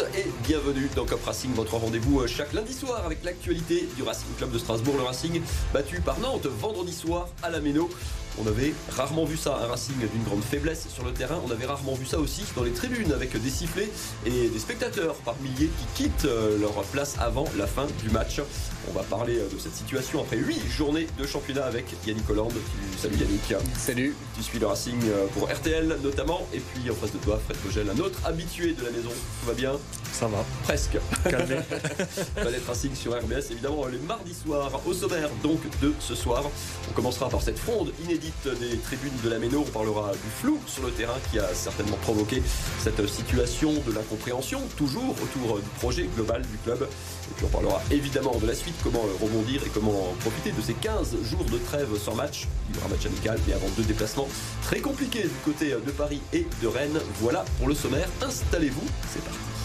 et bienvenue dans Cop Racing, votre rendez-vous euh, chaque lundi soir avec l'actualité du Racing Club de Strasbourg. Le Racing battu par Nantes vendredi soir à la Méno. On avait rarement vu ça, un Racing d'une grande faiblesse sur le terrain. On avait rarement vu ça aussi dans les tribunes avec des sifflets et des spectateurs par milliers qui quittent euh, leur place avant la fin du match. On va parler euh, de cette situation après 8 journées de championnat avec Yannick Hollande. Salut Yannick. Salut. Tu suis le Racing euh, pour RTL notamment. Et puis en face de toi, Fred Fogel, un autre habitué de la maison. Tout va bien? Ça va. Presque. Calmé. Planète Racing sur RBS, évidemment, les mardis soirs au sommaire donc de ce soir. On commencera par cette fronde inédite des tribunes de la Méno. On parlera du flou sur le terrain qui a certainement provoqué cette situation de l'incompréhension, toujours autour du projet global du club. Et puis on parlera évidemment de la suite, comment rebondir et comment profiter de ces 15 jours de trêve sans match. Il y aura match amical, mais avant deux déplacements très compliqués du côté de Paris et de Rennes. Voilà pour le sommaire. Installez-vous, c'est parti.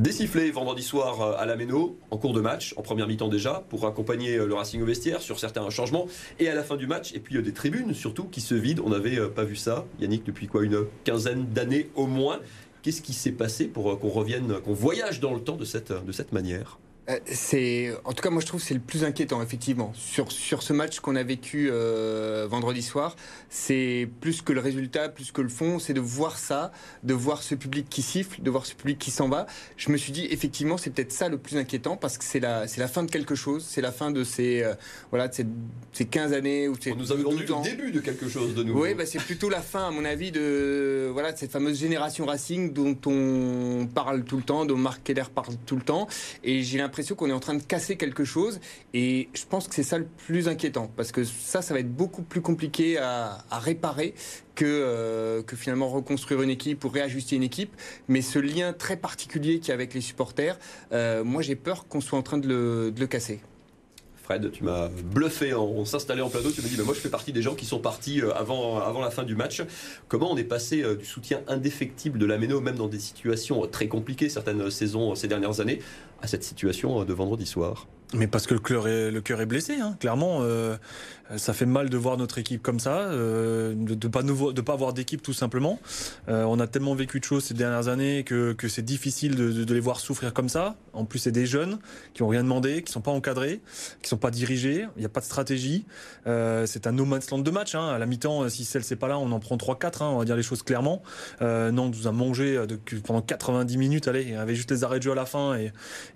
Désifflé vendredi soir euh, à la Méno, en cours de match, en première mi-temps déjà, pour accompagner euh, le Racing au vestiaire sur certains changements, et à la fin du match, et puis euh, des tribunes surtout qui se vident. On n'avait pas vu ça, Yannick, depuis quoi Une quinzaine d'années au moins. Qu'est-ce qui s'est passé pour qu'on revienne, qu'on voyage dans le temps de cette, de cette manière? C'est, en tout cas, moi je trouve que c'est le plus inquiétant, effectivement. Sur, sur ce match qu'on a vécu euh, vendredi soir, c'est plus que le résultat, plus que le fond, c'est de voir ça, de voir ce public qui siffle, de voir ce public qui s'en va. Je me suis dit, effectivement, c'est peut-être ça le plus inquiétant parce que c'est la, c'est la fin de quelque chose, c'est la fin de ces, euh, voilà, de ces, ces, 15 années. Où On nous a vendu le début de quelque chose de nouveau. Oui, bah, c'est plutôt la fin, à mon avis, de, voilà, de cette fameuse génération Racing dont on parle tout le temps, dont Marc Keller parle tout le temps. Et j'ai l'impression qu'on est en train de casser quelque chose. Et je pense que c'est ça le plus inquiétant. Parce que ça, ça va être beaucoup plus compliqué à, réparer que, euh, que finalement reconstruire une équipe ou réajuster une équipe. Mais ce lien très particulier qu'il y a avec les supporters, euh, moi j'ai peur qu'on soit en train de le, de le casser. Tu m'as bluffé en s'installer en plateau. Tu me dis, moi je fais partie des gens qui sont partis euh, avant, avant la fin du match. Comment on est passé du soutien indéfectible de la Méno, même dans des situations très compliquées, certaines saisons ces dernières années, à cette situation de vendredi soir? Mais parce que le cœur est, le cœur est blessé, hein. clairement. Euh, ça fait mal de voir notre équipe comme ça, euh, de ne pas, de pas avoir d'équipe tout simplement. Euh, on a tellement vécu de choses ces dernières années que, que c'est difficile de, de, les voir souffrir comme ça. En plus, c'est des jeunes qui ont rien demandé, qui sont pas encadrés, qui sont pas dirigés. Il n'y a pas de stratégie. Euh, c'est un no man's land de match. Hein. À la mi-temps, si celle c'est pas là, on en prend 3-4. Hein, on va dire les choses clairement. Euh, Nantes nous a mangé de, pendant 90 minutes. Allez, il y avait juste les arrêts de jeu à la fin et,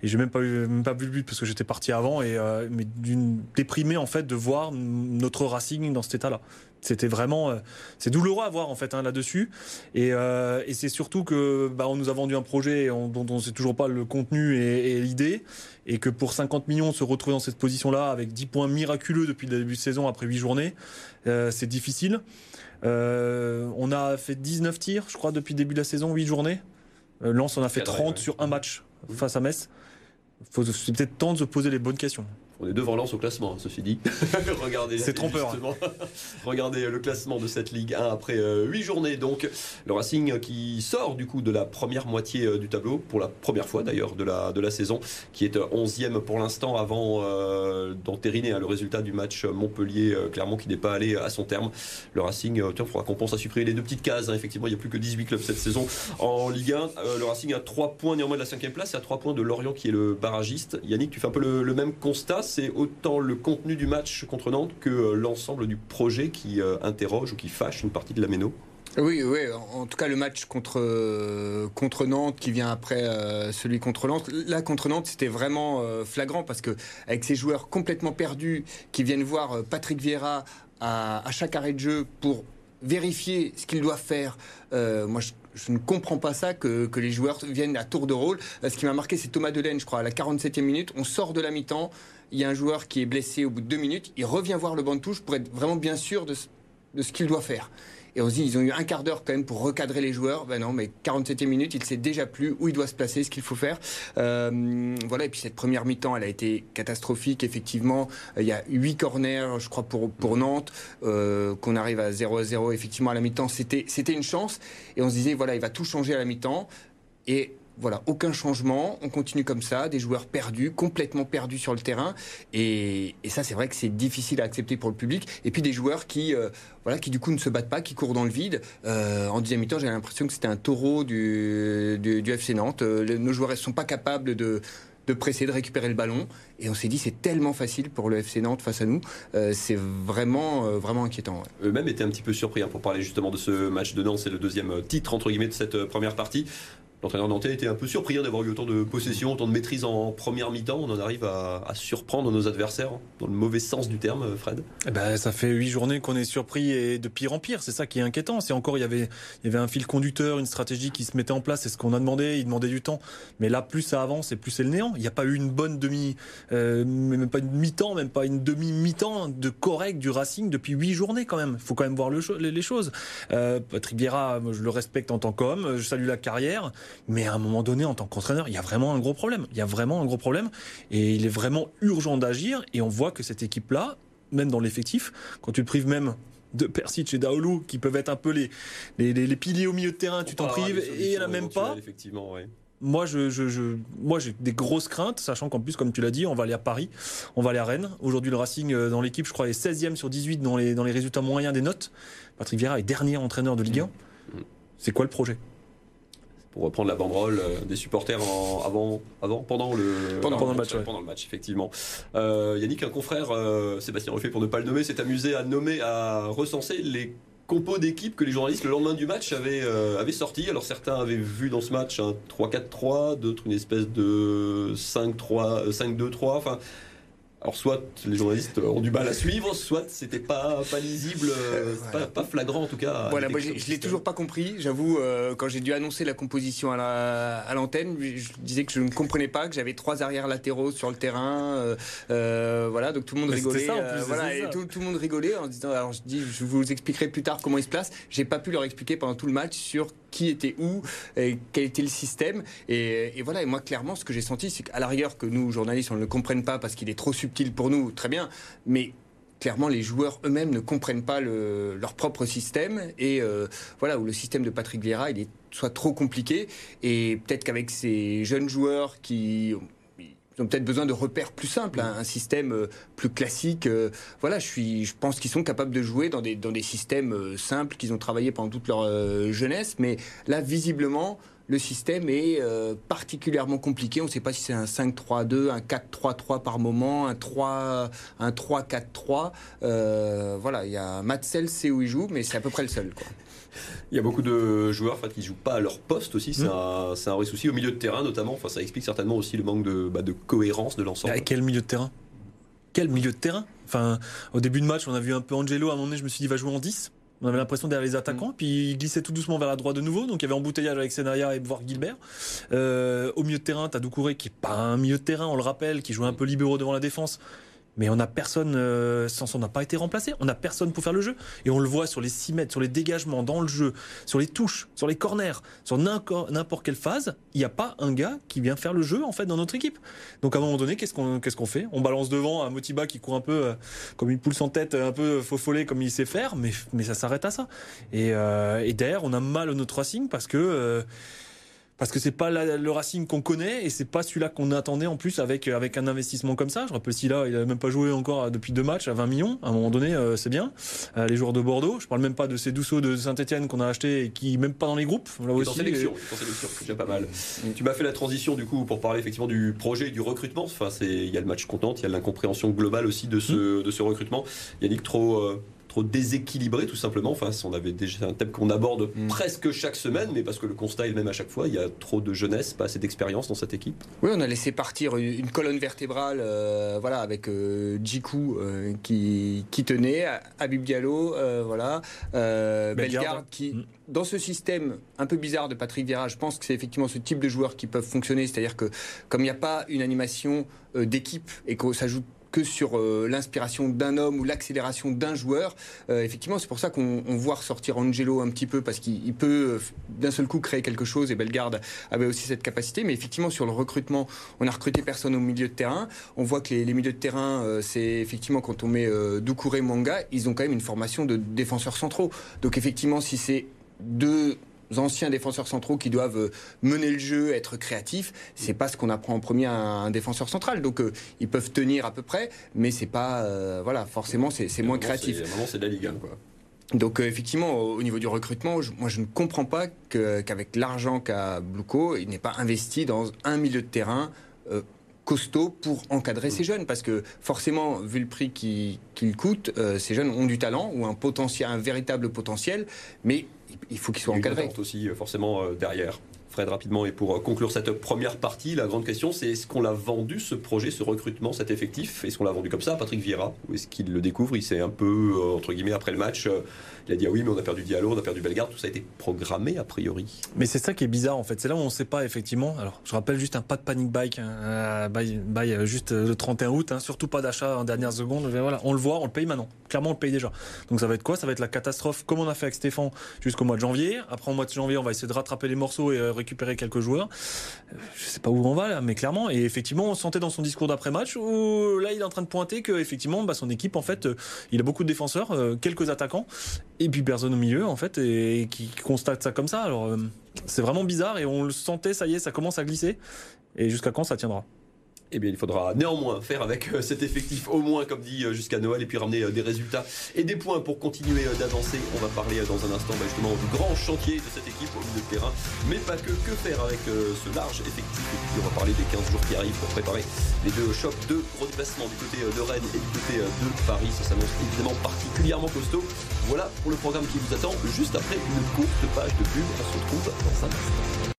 et j'ai même même pas vu le but parce que j'étais parti avant et euh, mais d'une déprimé en fait de voir notre Racing dans cet état-là. C'était vraiment, euh, c'est douloureux à voir en fait hein, là-dessus. Et, euh, et c'est surtout que bah, on nous a vendu un projet dont on ne sait toujours pas le contenu et, et l'idée, et que pour 50 millions se retrouver dans cette position-là avec 10 points miraculeux depuis le début de saison après 8 journées, euh, c'est difficile. On a fait 19 tirs, je crois, depuis le début de la saison, 8 journées. Lens en a fait 30 sur un match face à Metz c'est peut-être temps de se poser les bonnes questions. On est devant Lens au classement, hein, ceci dit. Regardez. C'est trompeur. Regardez le classement de cette Ligue 1 après 8 euh, journées. Donc, le Racing qui sort du coup de la première moitié euh, du tableau, pour la première fois d'ailleurs de la, de la saison, qui est 11e pour l'instant avant euh, d'entériner hein, le résultat du match Montpellier-Clermont qui n'est pas allé à son terme. Le Racing, tiens, il faudra qu'on pense à supprimer les deux petites cases. Hein. Effectivement, il n'y a plus que 18 clubs cette saison en Ligue 1. le Racing a 3 points néanmoins de la 5e place et à 3 points de Lorient qui est le barragiste. Yannick, tu fais un peu le même constat c'est autant le contenu du match contre Nantes que euh, l'ensemble du projet qui euh, interroge ou qui fâche une partie de la Méno? Oui, oui, en tout cas le match contre, euh, contre Nantes qui vient après celui contre Nantes. Là contre Nantes c'était vraiment flagrant parce que avec ces joueurs complètement perdus qui viennent voir Patrick Vieira à, chaque arrêt de jeu pour vérifier ce qu'ils doivent faire, moi je ne comprends pas ça que, les joueurs viennent à tour de rôle. Ce qui m'a marqué, c'est Thomas Delaine, je crois, à la 47e minute. On sort de la mi-temps. Il y a un joueur qui est blessé au bout de deux minutes. Il revient voir le banc de touche pour être vraiment bien sûr de, ce qu'il doit faire. Et on se dit, ils ont eu un quart d'heure quand même pour recadrer les joueurs. Ben non, mais 47e minute, il sait déjà plus où il doit se placer, ce qu'il faut faire. Euh, voilà, et puis cette première mi-temps, elle a été catastrophique, effectivement. Euh, il y a 8 corners, je crois, pour, pour Nantes, euh, qu'on arrive à 0 à 0, effectivement, à la mi-temps. C'était une chance. Et on se disait, voilà, il va tout changer à la mi-temps. Et voilà, aucun changement, on continue comme ça, des joueurs perdus, complètement perdus sur le terrain, et, ça c'est vrai que c'est difficile à accepter pour le public, et puis des joueurs qui, euh, voilà, qui du coup ne se battent pas, qui courent dans le vide. Euh, en deuxième mi-temps, j'ai l'impression que c'était un taureau du, FC Nantes. Euh, nos joueurs ne sont pas capables de de presser, de récupérer le ballon. Et on s'est dit, c'est tellement facile pour le FC Nantes face à nous. c'est vraiment, vraiment inquiétant. Eux-mêmes étaient un petit peu surpris hein, pour parler justement de ce match de Nantes. C'est le deuxième titre, entre guillemets, de cette première partie. L'entraîneur nantais était un peu surpris hein, d'avoir eu autant de possession, autant de maîtrise en première mi-temps. On en arrive à, surprendre nos adversaires, hein, dans le mauvais sens du terme, Fred. Eh ben, ça fait huit journées qu'on est surpris et de pire en pire. C'est ça qui est inquiétant. C'est encore, il y, avait, il y avait un fil conducteur, une stratégie qui se mettait en place. C'est ce qu'on a demandé. Il demandait du temps. Mais là, plus ça avance et plus c'est le néant. Il n'y a pas eu une bonne demi, euh, même pas une mi-temps, même pas une demi-mi-temps de correct du Racing depuis huit journées quand même. Il faut quand même voir le, les, choses. Euh, Patrick Vieira, je le respecte en tant qu'homme. Je salue la carrière. Mais à un moment donné, en tant qu'entraîneur, il y a vraiment un gros problème. Il y a vraiment un gros problème. Et il est vraiment urgent d'agir. Et on voit que cette équipe-là, même dans l'effectif, quand tu prives même de Persic et d'Aoulou, qui peuvent être un peu les, les, piliers au milieu de terrain, tu t'en prives, et il n'y même pas. Effectivement, Moi, je, je, moi, j'ai des grosses craintes, sachant qu'en plus, comme tu l'as dit, on va aller à Paris, on va aller à Rennes. Aujourd'hui, le Racing, euh, dans l'équipe, je crois, est 16e sur 18 dans les, dans les résultats moyens des notes. Patrick Vieira est dernier entraîneur de Ligue 1. Mm. C'est quoi le projet? Pour reprendre la banderole euh, des supporters avant, avant, pendant le, pendant, le match, pendant le match, effectivement. Euh, Yannick, un confrère, euh, Sébastien Ruffet, pour ne pas le nommer, s'est amusé à nommer, à recenser les compos d'équipe que les journalistes le lendemain du match avaient, avaient sorti. Alors certains avaient vu dans ce match un 3-4-3, d'autres une espèce de 5-3, 5-2-3. Enfin, alors soit les journalistes ont du mal à suivre, soit c'était pas pas lisible, euh, pas, flagrant en tout cas. Voilà, moi, je, ne l'ai toujours pas compris. J'avoue, euh, quand j'ai dû annoncer la composition à l'antenne, je disais que je ne comprenais pas, que j'avais trois arrières latéraux sur le terrain. Euh, voilà, donc tout le monde rigolait. voilà, et tout, le monde rigolait en disant. Alors je dis, je vous expliquerai plus tard comment ils se placent. J'ai pas pu leur expliquer pendant tout le match sur qui était où, quel était le système. Et, voilà, et moi, clairement, ce que j'ai senti, c'est qu'à la rigueur, que nous, journalistes, on ne le comprenne pas parce qu'il est trop subtil pour nous, très bien, mais clairement, les joueurs eux-mêmes ne comprennent pas leur propre système. Et euh, voilà où le système de Patrick Vieira il est soit trop compliqué. Et peut-être qu'avec ces jeunes joueurs qui ils ont peut-être besoin de repères plus simples, hein, un système euh, plus classique. Euh, voilà, je, suis, je pense qu'ils sont capables de jouer dans des, dans des systèmes euh, simples qu'ils ont travaillé pendant toute leur jeunesse. Mais là, visiblement, le système est particulièrement compliqué. On ne sait pas si c'est un 5-3-2, un 4-3-3 par moment, un 3, un 3-4-3. voilà, il y a Matzel, c'est où il joue, mais c'est à peu près le seul. Quoi. Il y a beaucoup de joueurs qui ne jouent pas à leur poste aussi, c'est un, vrai souci. Au milieu de terrain notamment, enfin, ça explique certainement aussi le manque de, bah, cohérence de l'ensemble. quel milieu de terrain? Quel milieu de terrain? Enfin, au début de match, on a vu un peu Angelo, à un moment donné, je me suis dit, il va jouer en 10. On avait l'impression derrière les attaquants, mm. puis il glissait tout doucement vers la droite de nouveau. Donc il y avait embouteillage avec Senaya et voir Gilbert. Euh, au milieu de terrain, tu as Doucouré qui est pas un milieu de terrain, on le rappelle, qui joue un peu libéraux devant la défense mais on n'a personne, euh, sans on n'a pas été remplacé, on n'a personne pour faire le jeu. Et on le voit sur les 6 mètres, sur les dégagements, dans le jeu, sur les touches, sur les corners, sur n'importe quelle phase, il n'y a pas un gars qui vient faire le jeu en fait dans notre équipe. Donc à un moment donné, qu'est-ce qu'on fait? On balance devant un Motiba qui court un peu euh, comme une poule sans tête, un peu follet comme il sait faire, mais, mais ça s'arrête à ça. Et, euh, et derrière, on a mal au notre Racing parce que euh, parce que c'est pas le Racing qu'on connaît et c'est pas celui-là qu'on attendait en plus avec avec un investissement comme ça. Je rappelle si là, il a même pas joué encore depuis deux matchs à 20 millions. À un moment donné, euh, c'est bien. Euh, les joueurs de Bordeaux, je parle même pas de ces Dousseaux de Saint-Etienne qu'on a acheté et qui même pas dans les groupes. Là aussi, en sélection, en sélection, c'est déjà pas mal. Tu m'as fait la transition du coup pour parler effectivement du projet du recrutement. Enfin, c'est il y a le match content, il y a l'incompréhension globale aussi de ce mmh. de ce recrutement. Yannick trop euh, déséquilibré tout simplement. Enfin, on avait déjà un thème qu'on aborde mm. presque chaque semaine, mais parce que le constat est le même à chaque fois. Il y a trop de jeunesse, pas assez d'expérience dans cette équipe. Oui, on a laissé partir une colonne vertébrale, euh, voilà, avec euh, Djikou euh, qui, qui, tenait, Habib Diallo, voilà, Bellegarde qui, mm. dans ce système un peu bizarre de Patrick Vieira, je pense que c'est effectivement ce type de joueurs qui peuvent fonctionner, c'est-à-dire que comme il n'y a pas une animation d'équipe et qu'on s'ajoute que sur euh, l'inspiration d'un homme ou l'accélération d'un joueur. Euh, effectivement, c'est pour ça qu'on voit ressortir Angelo un petit peu parce qu'il peut euh, d'un seul coup créer quelque chose et Bellegarde avait aussi cette capacité. Mais effectivement, sur le recrutement, on a recruté personne au milieu de terrain. On voit que les, milieux de terrain, c'est effectivement quand on met Doucouré, Manga, ils ont quand même une formation de défenseurs centraux. Donc effectivement, si c'est deux anciens défenseurs centraux qui doivent euh, mener le jeu, être créatifs. C'est pas ce qu'on apprend en premier à un défenseur central. Donc euh, ils peuvent tenir à peu près, mais c'est pas euh, voilà forcément c'est moins créatif. Vraiment c'est de la Ligue 1 quoi. Donc effectivement, au niveau du recrutement, moi je ne comprends pas qu'avec l'argent qu'a Bluco, il n'est pas investi dans un milieu de terrain costaud pour encadrer ces jeunes parce que forcément vu le prix qu'ils coûtent ces jeunes ont du talent ou un potentiel un véritable potentiel mais il faut qu'ils soient encadrés. aussi euh, forcément euh, derrière. Fred, rapidement, et pour euh, conclure cette première partie, la grande question, c'est est-ce qu'on l'a vendu, ce projet, ce recrutement, cet effectif? Est-ce qu'on l'a vendu comme ça à Patrick Vieira? Ou est-ce qu'il le découvre Il s'est un peu, entre guillemets, après le match, il a dit ah oui, mais on a perdu Diallo, on a perdu Bellegarde, tout ça a été programmé a priori? Mais c'est ça qui est bizarre en fait. C'est là où on ne sait pas effectivement. Alors, je rappelle juste un pas de panic bike, hein, euh, juste euh, le 31 août, hein, surtout pas d'achat en dernière seconde. Voilà, on le voit, on le paye maintenant. Clairement, on le paye déjà. Donc ça va être quoi? Ça va être la catastrophe, comme on a fait avec Stéphane jusqu'au mois de janvier. Après, au mois de janvier, on va essayer de rattraper les morceaux et euh, récupérer quelques joueurs. Je sais pas où on va là, mais clairement. Et effectivement, on sentait dans son discours d'après-match où là, il est en train de pointer que effectivement, bah, son équipe, en fait, il a beaucoup de défenseurs, quelques attaquants, et puis personne au milieu en fait et qui constate ça comme ça. Alors euh, c'est vraiment bizarre et on le sentait, ça y est, ça commence à glisser. Et jusqu'à quand ça tiendra? Eh bien, il faudra néanmoins faire avec euh, cet effectif au moins, comme dit, euh, jusqu'à Noël, et puis ramener des résultats et des points pour continuer d'avancer. On va parler dans un instant bah, justement du grand chantier de cette équipe au milieu de terrain, mais pas que. Que faire avec ce large effectif? Et puis, on va parler des 15 jours qui arrivent pour préparer les deux chocs de redéplacement du côté de Rennes et du côté de Paris. Ça s'annonce évidemment particulièrement costaud. Voilà pour le programme qui vous attend juste après une courte page de pub. On se retrouve dans un instant.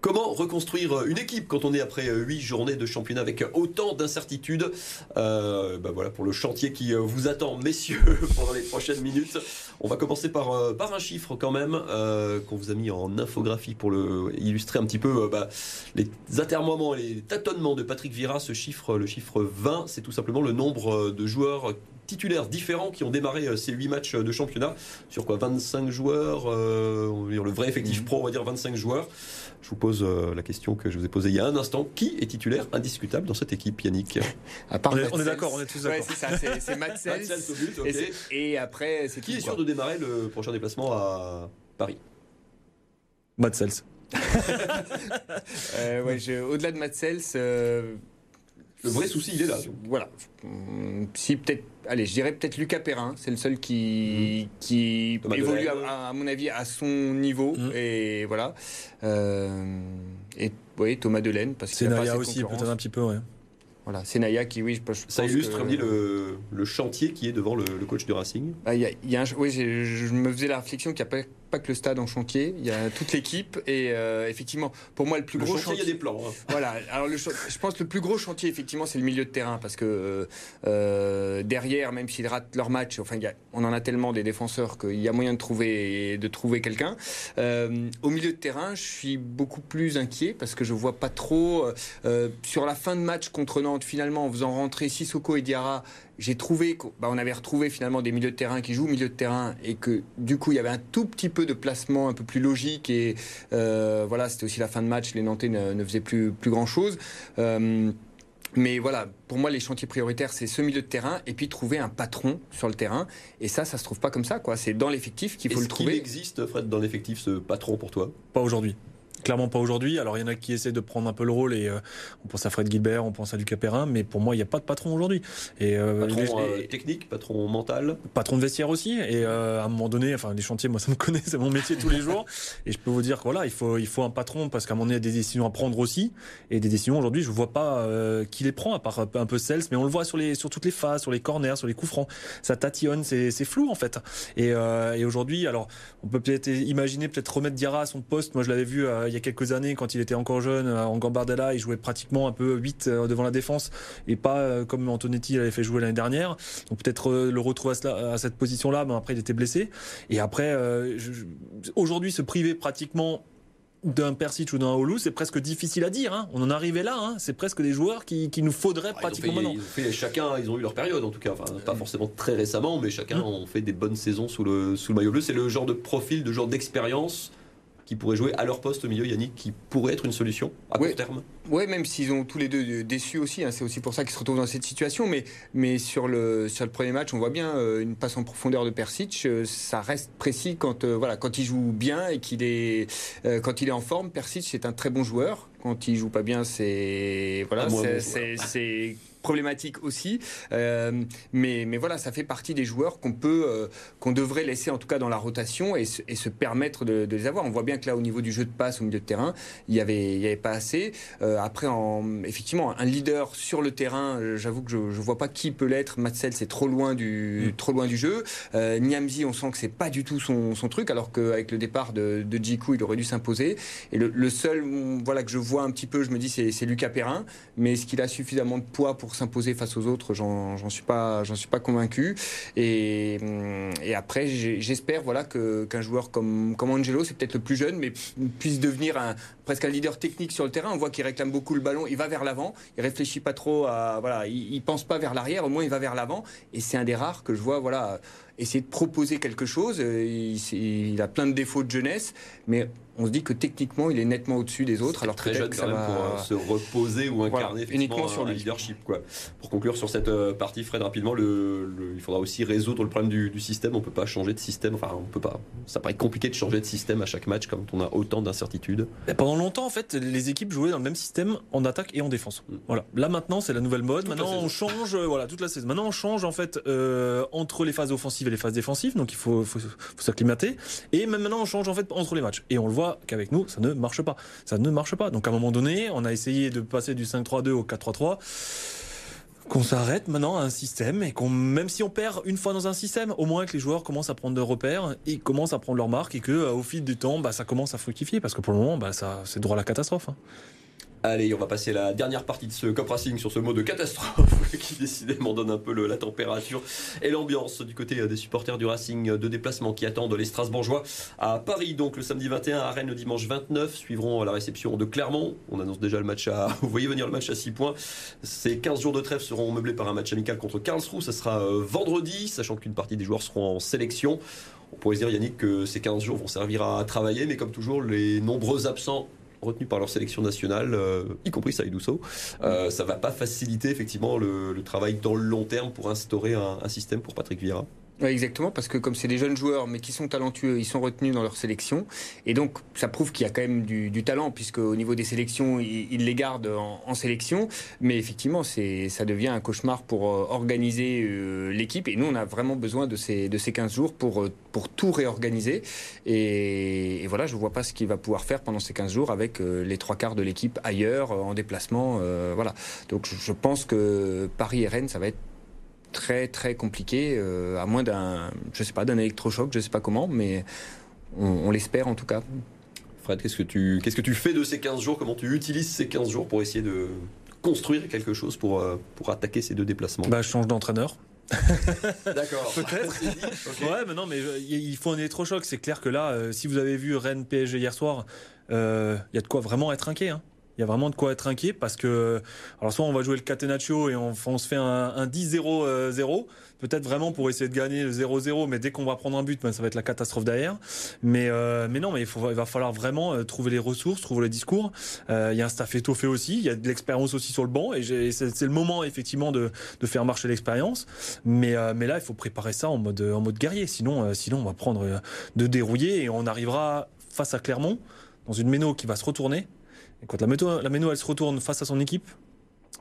Comment reconstruire une équipe quand on est après 8 journées de championnat avec autant d'incertitudes? Euh, bah Voilà pour le chantier qui vous attend, messieurs, pendant les prochaines minutes. On va commencer par, euh, par un chiffre quand même euh, qu'on vous a mis en infographie pour le, illustrer un petit peu bah, les atermoiements et les tâtonnements de Patrick Vira. Ce chiffre, le chiffre 20, c'est tout simplement le nombre de joueurs titulaires différents qui ont démarré ces 8 matchs de championnat. Sur quoi 25 joueurs, le vrai effectif mmh. pro, on va dire 25 joueurs. Je vous pose euh, la question que je vous ai posée il y a un instant. Qui est titulaire indiscutable dans cette équipe, Yannick? À part on, est, d'accord, on est tous d'accord. c'est ça, c'est Matt et, après, c'est Qui est sûr de démarrer le prochain déplacement à Paris? Matt Sels. euh, ouais, au-delà de Matt Sels, euh, le vrai souci, il est là. Voilà. Si peut-être, allez, je dirais peut-être Lucas Perrin, c'est le seul qui, mmh. qui évolue à, mon avis à son niveau mmh. et voilà. Euh, et oui, Thomas Delaine parce que c'est Naya aussi peut-être un petit peu, ouais. Voilà, c'est Naya qui, oui, je, pense Ça illustre le, le, chantier qui est devant le, coach de Racing. Bah, y y a oui, je, me faisais la réflexion qu'il n'y a pas pas que le stade en chantier, il y a toute l'équipe et euh, effectivement, pour moi le plus gros chantier, il y a des plans. Hein. Voilà. Alors le, je pense que le plus gros chantier effectivement c'est le milieu de terrain parce que euh, derrière, même s'ils ratent leur match, enfin on en a tellement des défenseurs qu'il y a moyen de trouver de trouver quelqu'un. Euh, au milieu de terrain, je suis beaucoup plus inquiet parce que je vois pas trop sur la fin de match contre Nantes finalement en faisant rentrer Sissoko et Diarra j'ai trouvé qu'on bah, avait retrouvé finalement des milieux de terrain qui jouent milieu de terrain et que du coup il y avait un tout petit peu de placement un peu plus logique et euh, voilà c'était aussi la fin de match les Nantais ne, faisaient plus plus grand chose euh, mais voilà, pour moi, les chantiers prioritaires, c'est ce milieu de terrain et puis trouver un patron sur le terrain. Et ça, ça se trouve pas comme ça, quoi. C'est dans l'effectif qu'il faut le trouver. Est-ce qu'il existe, Fred, dans l'effectif, ce patron pour toi? Pas aujourd'hui. Clairement pas aujourd'hui. Alors il y en a qui essaient de prendre un peu le rôle et euh, on pense à Fred Gilbert, on pense à Lucas Perrin, mais pour moi il n'y a pas de patron aujourd'hui. Et euh, patron euh, technique, patron mental, patron de vestiaire aussi. Et à un moment donné, enfin les chantiers, moi ça me connaît, c'est mon métier tous les jours. Et je peux vous dire que voilà, il faut il faut un patron parce qu'à un moment donné il y a des décisions à prendre aussi. Et des décisions aujourd'hui, je vois pas qui les prend à part un peu Cels, mais on le voit sur les sur toutes les phases, sur les corners, sur les coups francs. Ça tatillonne, c'est flou en fait. Et, et aujourd'hui, alors on peut peut-être imaginer peut-être remettre Diarra à son poste. Moi je l'avais vu il y a quelques années quand il était encore jeune, euh, en Gambardella, il jouait pratiquement un peu 8 euh, devant la défense et pas euh, comme Antonetti l'avait fait jouer l'année dernière. Donc peut-être le retrouver à, cette position-là, mais après il était blessé. Et après, aujourd'hui, se priver pratiquement d'un Persic ou d'un Olu, c'est presque difficile à dire. Hein. On en arrivait là. Hein. C'est presque des joueurs qui, nous faudrait pratiquement maintenant. chacun, ils ont eu leur période en tout cas. Enfin, pas forcément très récemment, mais chacun mm. ont fait des bonnes saisons sous le, sous le maillot bleu. C'est le genre de profil, de genre d'expérience qui pourraient jouer à leur poste au milieu, Yannick, qui pourrait être une solution à court terme Oui, même s'ils ont tous les deux déçus aussi. Hein, c'est aussi pour ça qu'ils se retrouvent dans cette situation. Mais, mais sur, le, sur le premier match, on voit bien euh, une passe en profondeur de Persic. Euh, ça reste précis quand, euh, voilà, quand il joue bien et qu'il est, quand il est en forme. Persic, c'est un très bon joueur. Quand il joue pas bien, c'est voilà, c'est problématique aussi. Euh, mais, mais voilà, ça fait partie des joueurs qu'on peut, euh, qu'on devrait laisser en tout cas dans la rotation et, et se permettre de, de, les avoir. On voit bien que là, au niveau du jeu de passe au milieu de terrain, il y avait, il y avait pas assez. Euh, après, en, effectivement, un leader sur le terrain, j'avoue que je, je vois pas qui peut l'être. Matsel, c'est trop loin du, mm. trop loin du jeu. Niamzi, on sent que c'est pas du tout son, son truc, alors qu'avec le départ de, de Djikou, il aurait dû s'imposer. Et le, le, seul, voilà, que je vois un petit peu, je me dis, c'est Lucas Perrin. Mais est-ce qu'il a suffisamment de poids pour s'imposer face aux autres, j'en suis pas, convaincu. Et, hum, après, j'espère voilà qu'un joueur comme Angelo, c'est peut-être le plus jeune, mais puisse devenir presque un leader technique sur le terrain. On voit qu'il réclame beaucoup le ballon, il va vers l'avant, il réfléchit pas trop à il, il pense pas vers l'arrière, au moins il va vers l'avant. Et c'est un des rares que je vois essayer de proposer quelque chose. Il, il a plein de défauts de jeunesse, mais on se dit que techniquement, il est nettement au-dessus des autres. Alors très jeune quand même pour euh, se reposer ou incarner uniquement sur le leadership. Quoi. Pour conclure sur cette euh, partie, Fred, rapidement, le, il faudra aussi résoudre le problème du, système. On peut pas changer de système. Enfin, on peut pas. Ça paraît compliqué de changer de système à chaque match quand on a autant d'incertitudes. Pendant longtemps, en fait, les équipes jouaient dans le même système en attaque et en défense. Mm. Voilà. Là maintenant, c'est la nouvelle mode. maintenant, on change. Euh, voilà, toute la saison. Maintenant, on change en fait entre les phases offensives les phases défensives. Donc, il faut, s'acclimater. Et même maintenant, on change en fait entre les matchs. Et on le voit qu'avec nous, ça ne marche pas. Ça ne marche pas. Donc à un moment donné, on a essayé de passer du 5-3-2 au 4-3-3 qu'on s'arrête maintenant à un système et qu'on même si on perd une fois dans un système, au moins que les joueurs commencent à prendre de repères et commencent à prendre leur marque et que euh, au fil du temps, bah, ça commence à fructifier parce que pour le moment, bah, ça c'est droit à la catastrophe. Hein. Allez, on va passer la dernière partie de ce Cop Racing sur ce mot de catastrophe qui décidément donne un peu la température et l'ambiance du côté des supporters du Racing de déplacement qui attendent les Strasbourgeois à Paris. Donc le samedi 21 à Rennes le dimanche 29 suivront la réception de Clermont. On annonce déjà le match à. Vous voyez venir le match à 6 points. Ces 15 jours de trêve seront meublés par un match amical contre Karlsruhe. Ça sera euh, vendredi, sachant qu'une partie des joueurs seront en sélection. On pourrait se dire, Yannick, que ces 15 jours vont servir à travailler, mais comme toujours, les nombreux absents retenus par leur sélection nationale, euh, y compris Saïdousso. Euh, ça va pas faciliter effectivement le, travail dans le long terme pour instaurer un, un système pour Patrick Vieira exactement, parce que comme c'est des jeunes joueurs, mais qui sont talentueux, ils sont retenus dans leur sélection. Et donc, ça prouve qu'il y a quand même du, du talent, puisque au niveau des sélections, ils, les gardent en, sélection. Mais effectivement, ça devient un cauchemar pour euh, organiser euh, l'équipe. Et nous, on a vraiment besoin de ces, de ces 15 jours pour, euh, pour tout réorganiser. Et, voilà, je ne vois pas ce qu'il va pouvoir faire pendant ces 15 jours avec les trois quarts de l'équipe ailleurs, en déplacement. voilà. Donc, je pense que Paris et Rennes, ça va être très très compliqué, euh, à moins d'un, je sais pas, d'un électrochoc, je sais pas comment, mais on, l'espère en tout cas. Fred, qu'est-ce que tu qu'est-ce que tu fais de ces 15 jours? Comment tu utilises ces 15 jours pour essayer de construire quelque chose pour, euh, pour attaquer ces deux déplacements? Bah, Je change d'entraîneur. D'accord. Peut-être. Ouais, mais non, mais euh, il faut un électrochoc. C'est clair que là, si vous avez vu Rennes PSG hier soir, il y a de quoi vraiment être inquiet. Hein il y a vraiment de quoi être inquiet parce que alors soit on va jouer le Catenaccio et on, se fait un, 10-0-0 euh, peut-être vraiment pour essayer de gagner le 0-0 mais dès qu'on va prendre un but ben, ça va être la catastrophe derrière. Mais euh, mais non mais il, va falloir vraiment euh, trouver les ressources trouver les discours. Il y a un staff étoffé aussi il y a de l'expérience aussi sur le banc et c'est le moment effectivement de, de faire marcher l'expérience. Mais mais là il faut préparer ça en mode en mode guerrier. Sinon sinon on va prendre de dérouiller et on arrivera face à Clermont dans une méno qui va se retourner quand la méno, la méno, elle se retourne face à son équipe,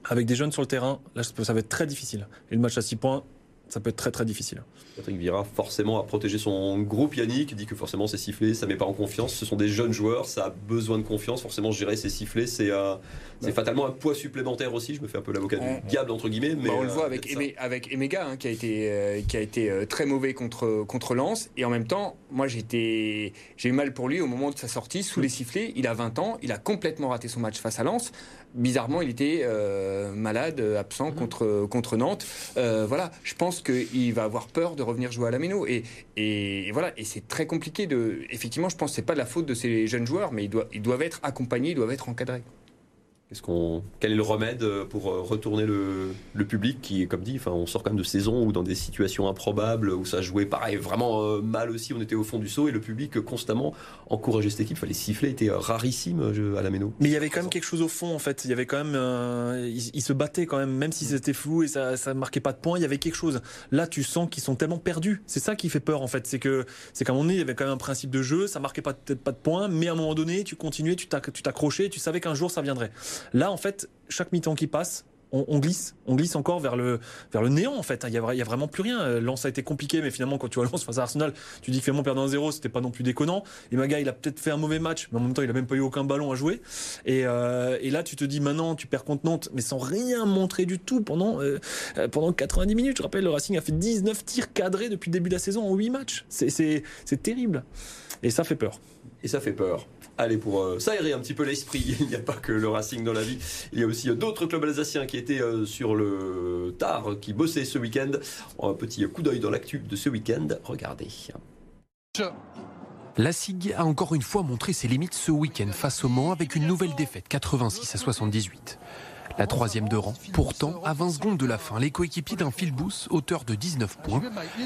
avec des jeunes sur le terrain, là, ça va être très difficile. Et le match à 6 points, ça peut être très très difficile. Patrick Vira forcément à protéger son groupe. Yannick dit que forcément c'est sifflé, ça met pas en confiance. Ce sont des jeunes joueurs, ça a besoin de confiance. Forcément gérer ces sifflets, c'est euh, c'est fatalement un poids supplémentaire aussi. Je me fais un peu l'avocat du diable entre guillemets. Mais bah, on le voit euh, avec, avec Emega hein, qui a été euh, qui a été très mauvais contre contre Lens et en même temps moi j'ai j'ai eu mal pour lui au moment de sa sortie sous les sifflets. Il a 20 ans, il a complètement raté son match face à Lens bizarrement, il était euh, malade, absent mhm. contre, contre Nantes. Euh, voilà, je pense qu'il va avoir peur de revenir jouer à la Méno. Et, et, voilà, et c'est très compliqué de. Effectivement, je pense que c'est pas de la faute de ces jeunes joueurs, mais ils doivent, ils doivent être accompagnés, ils doivent être encadrés. Qu'est-ce qu'on, quel est le remède euh, pour euh, retourner le, le public qui, comme dit, enfin, on sort quand même de saison où dans des situations improbables où ça jouait pareil vraiment euh, mal aussi, on était au fond du saut et le public constamment encourageait cette équipe. Fallait siffler, était rarissime à la Méno. Mais il y avait quand même quelque chose au fond en fait. Il y avait quand même, euh, ils, ils, se battaient quand même, même si c'était flou et ça, ça marquait pas de points. Il y avait quelque chose. Là, tu sens qu'ils sont tellement perdus. C'est ça qui fait peur en fait. C'est que, c'est qu'à un moment donné, il y avait quand même un principe de jeu. Ça marquait pas peut-être pas de points, mais à un moment donné, tu continuais, tu t'accrochais, tu savais qu'un jour ça viendrait. Là, en fait, chaque mi-temps qui passe, on, glisse, on glisse encore vers le vers le néant en fait. Il y a, vraiment plus rien. Euh, Lens a été compliqué, mais finalement quand tu vois Lens face à Arsenal, tu dis que finalement perdre 1-0, c'était pas non plus déconnant. Et Maga, il a peut-être fait un mauvais match, mais en même temps, il a même pas eu aucun ballon à jouer. Et, euh, là, tu te dis maintenant, tu perds contre Nantes, mais sans rien montrer du tout pendant euh, pendant 90 minutes. Je rappelle, le Racing a fait 19 tirs cadrés depuis le début de la saison en 8 matchs. C'est terrible. Et ça fait peur. Et ça fait peur. Allez, pour euh, s'aérer un petit peu l'esprit, il n'y a pas que le Racing dans la vie. Il y a aussi euh, d'autres clubs alsaciens qui étaient euh, sur le tard, qui bossaient ce week-end. Un petit coup d'œil dans l'actu de ce week-end. Regardez. La SIG a encore une fois montré ses limites ce week-end face au Mans avec une nouvelle défaite 86 à 78. La troisième de rang, pourtant, à 20 secondes de la fin, les coéquipiers d'un Philbus, auteur de 19 points,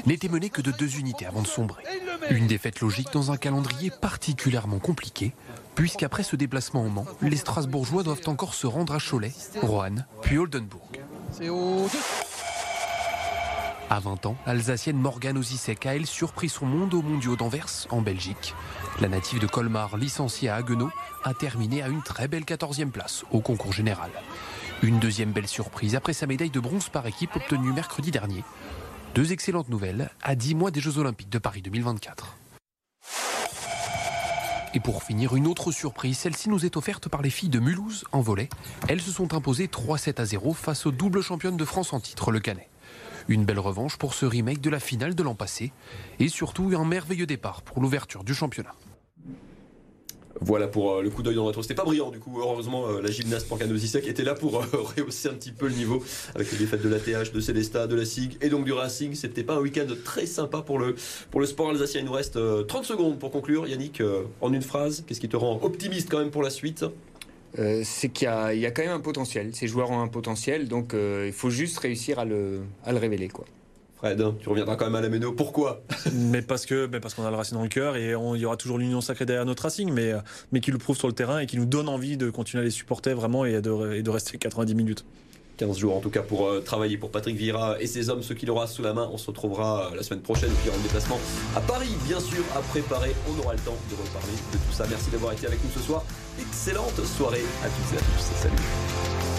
n'étaient menés que de deux unités avant de sombrer. Une défaite logique dans un calendrier particulièrement compliqué, puisqu'après ce déplacement au Mans, les Strasbourgeois doivent encore se rendre à Cholet, Roanne, puis Oldenburg. À 20 ans, l'Alsacienne Morgane Ozisek a elle surpris son monde aux mondiaux d'Anvers, en Belgique. La native de Colmar, licenciée à Haguenau, a terminé à une très belle 14e place au concours général. Une deuxième belle surprise après sa médaille de bronze par équipe obtenue mercredi dernier. Deux excellentes nouvelles à 10 mois des Jeux Olympiques de Paris 2024. Et pour finir, une autre surprise, celle-ci nous est offerte par les filles de Mulhouse en volet. Elles se sont imposées 3-7 à 0 face aux double championnes de France en titre, le Canet. Une belle revanche pour ce remake de la finale de l'an passé et surtout un merveilleux départ pour l'ouverture du championnat. Voilà pour euh, le coup d'œil dans le rétro. C'était pas brillant du coup. Heureusement, euh, la gymnaste Porcanosisek était là pour euh, rehausser un petit peu le niveau avec les défaites de la TH, de Célesta, de la SIG et donc du Racing. C'était pas un week-end très sympa pour le, pour le sport alsacien. Il nous reste 30 secondes pour conclure. Yannick, en une phrase, qu'est-ce qui te rend optimiste quand même pour la suite? Euh, c'est qu'il y, y, a quand même un potentiel. Ces joueurs ont un potentiel, donc euh, il faut juste réussir à le, à le révéler. Quoi. Fred, tu reviendras quand même à la Méno. Pourquoi? Mais parce que, mais parce qu'on a le Racing dans le cœur et il y aura toujours l'union sacrée derrière notre Racing, mais, mais qui le prouve sur le terrain et qui nous donne envie de continuer à les supporter vraiment et de, et de rester 90 minutes. 15 jours en tout cas pour euh, travailler pour Patrick Vieira et ses hommes, ceux qu'il aura sous la main. On se retrouvera euh, la semaine prochaine puis en déplacement à Paris, bien sûr, à préparer. On aura le temps de reparler de tout ça. Merci d'avoir été avec nous ce soir. Excellente soirée à toutes et à tous. Salut.